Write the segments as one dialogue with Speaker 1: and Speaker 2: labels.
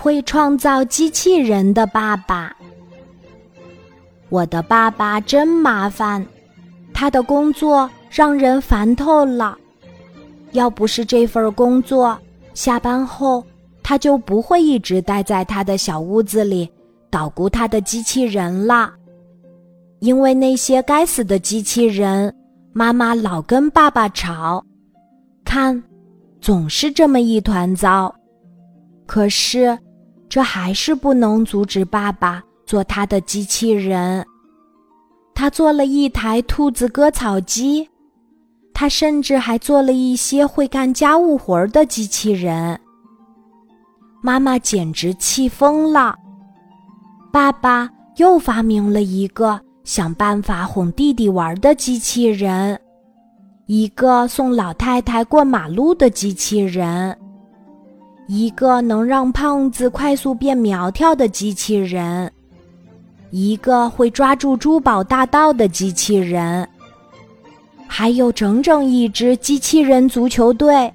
Speaker 1: 会创造机器人的爸爸。我的爸爸真麻烦，他的工作让人烦透了。要不是这份工作，下班后他就不会一直待在他的小屋子里捣鼓他的机器人了。因为那些该死的机器人，妈妈老跟爸爸吵，看，总是这么一团糟。可是，这还是不能阻止爸爸做他的机器人。他做了一台兔子割草机。他甚至还做了一些会干家务活的机器人。妈妈简直气疯了。爸爸又发明了一个想办法哄弟弟玩的机器人，一个送老太太过马路的机器人，一个能让胖子快速变苗条的机器人，一个会抓住珠宝大盗的机器人。还有整整一支机器人足球队，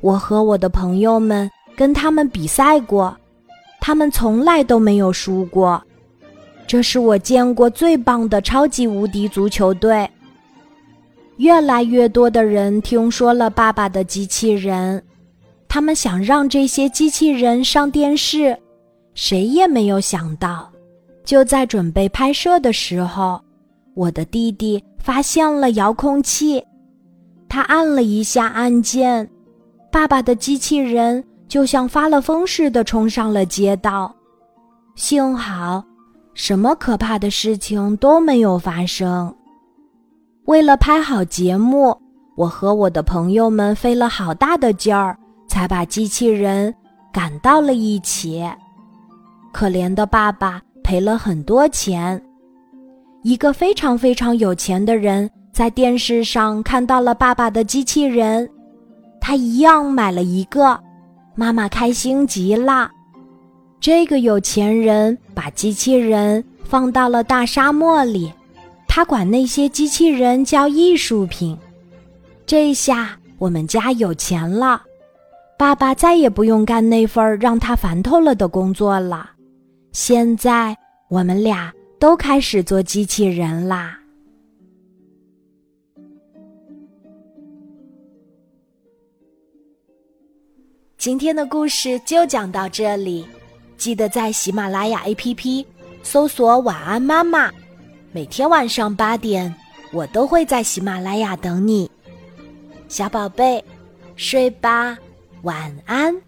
Speaker 1: 我和我的朋友们跟他们比赛过，他们从来都没有输过。这是我见过最棒的超级无敌足球队。越来越多的人听说了爸爸的机器人，他们想让这些机器人上电视，谁也没有想到，就在准备拍摄的时候，我的弟弟。发现了遥控器，他按了一下按键，爸爸的机器人就像发了疯似的冲上了街道。幸好，什么可怕的事情都没有发生。为了拍好节目，我和我的朋友们费了好大的劲儿，才把机器人赶到了一起。可怜的爸爸赔了很多钱。一个非常非常有钱的人在电视上看到了爸爸的机器人，他一样买了一个，妈妈开心极了。这个有钱人把机器人放到了大沙漠里，他管那些机器人叫艺术品。这下我们家有钱了，爸爸再也不用干那份让他烦透了的工作了。现在我们俩。都开始做机器人啦！今天的故事就讲到这里，记得在喜马拉雅 APP 搜索“晚安妈妈”，每天晚上八点，我都会在喜马拉雅等你，小宝贝，睡吧，晚安。